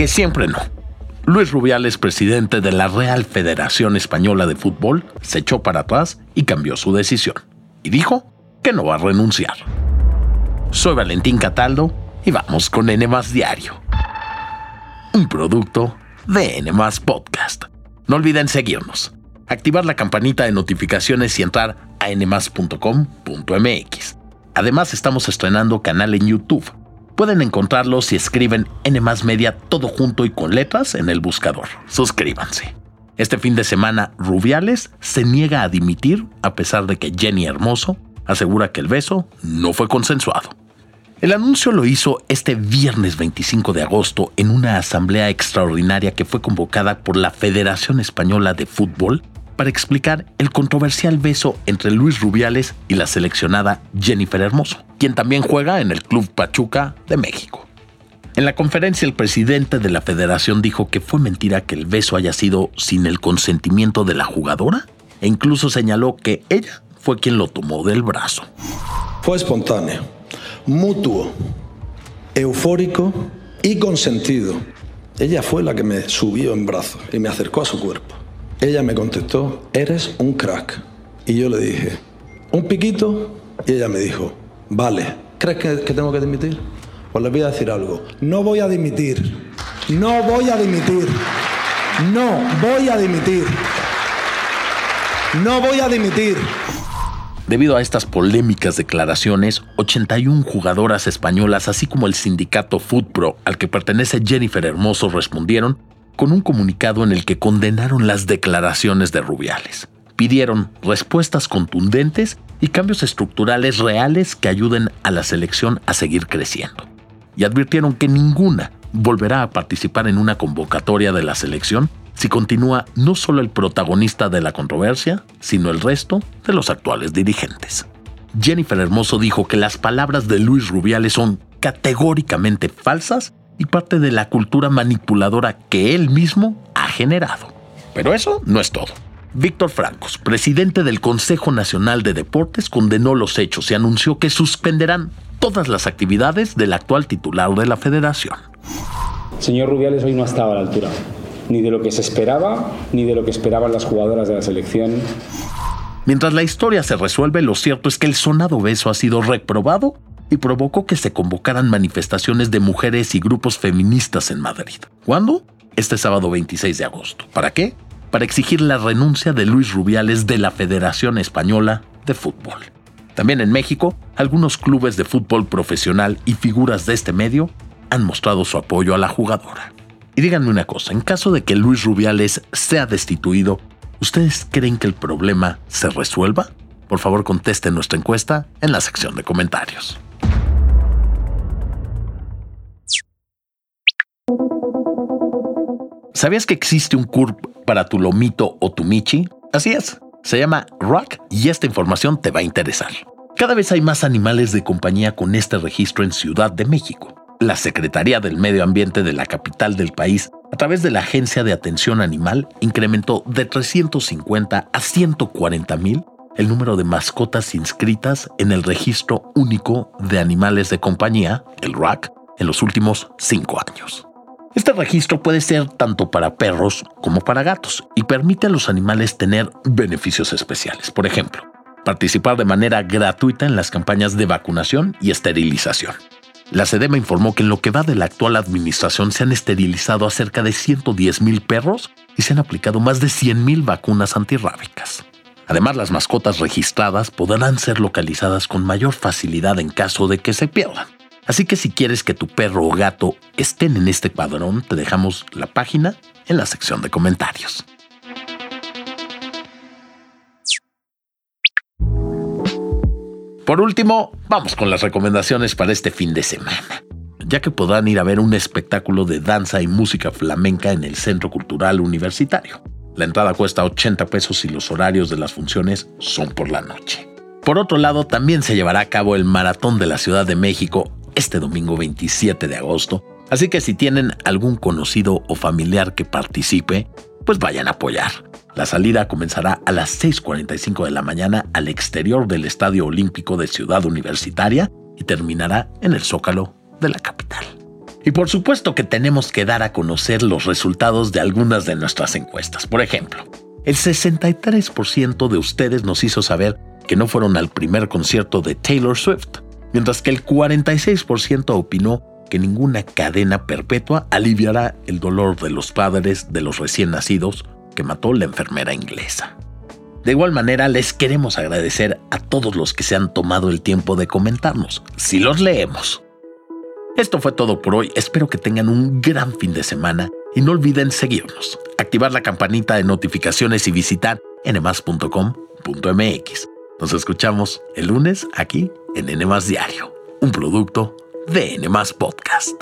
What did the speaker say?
Que siempre no. Luis Rubiales, presidente de la Real Federación Española de Fútbol, se echó para atrás y cambió su decisión. Y dijo que no va a renunciar. Soy Valentín Cataldo y vamos con N Diario. Un producto de N Podcast. No olviden seguirnos, activar la campanita de notificaciones y entrar a nmas.com.mx. Además estamos estrenando canal en YouTube Pueden encontrarlo si escriben N Media todo junto y con letras en el buscador. Suscríbanse. Este fin de semana, Rubiales se niega a dimitir a pesar de que Jenny Hermoso asegura que el beso no fue consensuado. El anuncio lo hizo este viernes 25 de agosto en una asamblea extraordinaria que fue convocada por la Federación Española de Fútbol para explicar el controversial beso entre Luis Rubiales y la seleccionada Jennifer Hermoso, quien también juega en el Club Pachuca de México. En la conferencia el presidente de la federación dijo que fue mentira que el beso haya sido sin el consentimiento de la jugadora e incluso señaló que ella fue quien lo tomó del brazo. Fue espontáneo, mutuo, eufórico y consentido. Ella fue la que me subió en brazos y me acercó a su cuerpo. Ella me contestó, eres un crack. Y yo le dije, ¿un piquito? Y ella me dijo, vale, ¿crees que, tengo que dimitir? Pues les voy a decir algo, no voy a dimitir, no voy a dimitir, no voy a dimitir, no voy a dimitir. Debido a estas polémicas declaraciones, 81 jugadoras españolas, así como el sindicato Footpro al que pertenece Jennifer Hermoso, respondieron con un comunicado en el que condenaron las declaraciones de Rubiales. Pidieron respuestas contundentes y cambios estructurales reales que ayuden a la selección a seguir creciendo. Y advirtieron que ninguna volverá a participar en una convocatoria de la selección si continúa no solo el protagonista de la controversia, sino el resto de los actuales dirigentes. Jennifer Hermoso dijo que las palabras de Luis Rubiales son categóricamente falsas y parte de la cultura manipuladora que él mismo ha generado. Pero eso no es todo. Víctor Francos, presidente del Consejo Nacional de Deportes, condenó los hechos y anunció que suspenderán todas las actividades del actual titular de la federación. Señor Rubiales hoy no estaba a la altura, ni de lo que se esperaba, ni de lo que esperaban las jugadoras de la selección. Mientras la historia se resuelve, lo cierto es que el sonado beso ha sido reprobado y provocó que se convocaran manifestaciones de mujeres y grupos feministas en Madrid. ¿Cuándo? Este sábado 26 de agosto. ¿Para qué? Para exigir la renuncia de Luis Rubiales de la Federación Española de Fútbol. También en México, algunos clubes de fútbol profesional y figuras de este medio han mostrado su apoyo a la jugadora. Y díganme una cosa, en caso de que Luis Rubiales sea destituido, ¿ustedes creen que el problema se resuelva? Por favor, contesten nuestra encuesta en la sección de comentarios. ¿Sabías que existe un CURP para tu lomito o tu michi? Así es, se llama Rock y esta información te va a interesar. Cada vez hay más animales de compañía con este registro en Ciudad de México. La Secretaría del Medio Ambiente de la capital del país, a través de la Agencia de Atención Animal, incrementó de 350 a 140 mil el número de mascotas inscritas en el registro único de animales de compañía, el RAC, en los últimos cinco años. Este registro puede ser tanto para perros como para gatos y permite a los animales tener beneficios especiales. Por ejemplo, participar de manera gratuita en las campañas de vacunación y esterilización. La SEDEMA informó que en lo que va de la actual administración se han esterilizado a cerca de 110 mil perros y se han aplicado más de 100 mil vacunas antirrábicas. Además, las mascotas registradas podrán ser localizadas con mayor facilidad en caso de que se pierdan. Así que si quieres que tu perro o gato estén en este padrón, te dejamos la página en la sección de comentarios. Por último, vamos con las recomendaciones para este fin de semana, ya que podrán ir a ver un espectáculo de danza y música flamenca en el Centro Cultural Universitario. La entrada cuesta 80 pesos y los horarios de las funciones son por la noche. Por otro lado, también se llevará a cabo el Maratón de la Ciudad de México este domingo 27 de agosto, así que si tienen algún conocido o familiar que participe, pues vayan a apoyar. La salida comenzará a las 6.45 de la mañana al exterior del Estadio Olímpico de Ciudad Universitaria y terminará en el Zócalo de la capital. Y por supuesto que tenemos que dar a conocer los resultados de algunas de nuestras encuestas. Por ejemplo, el 63% de ustedes nos hizo saber que no fueron al primer concierto de Taylor Swift, mientras que el 46% opinó que ninguna cadena perpetua aliviará el dolor de los padres de los recién nacidos que mató la enfermera inglesa. De igual manera, les queremos agradecer a todos los que se han tomado el tiempo de comentarnos. Si los leemos. Esto fue todo por hoy. Espero que tengan un gran fin de semana y no olviden seguirnos, activar la campanita de notificaciones y visitar nmas.com.mx. Nos escuchamos el lunes aquí en NMAS Diario, un producto de NMAS Podcast.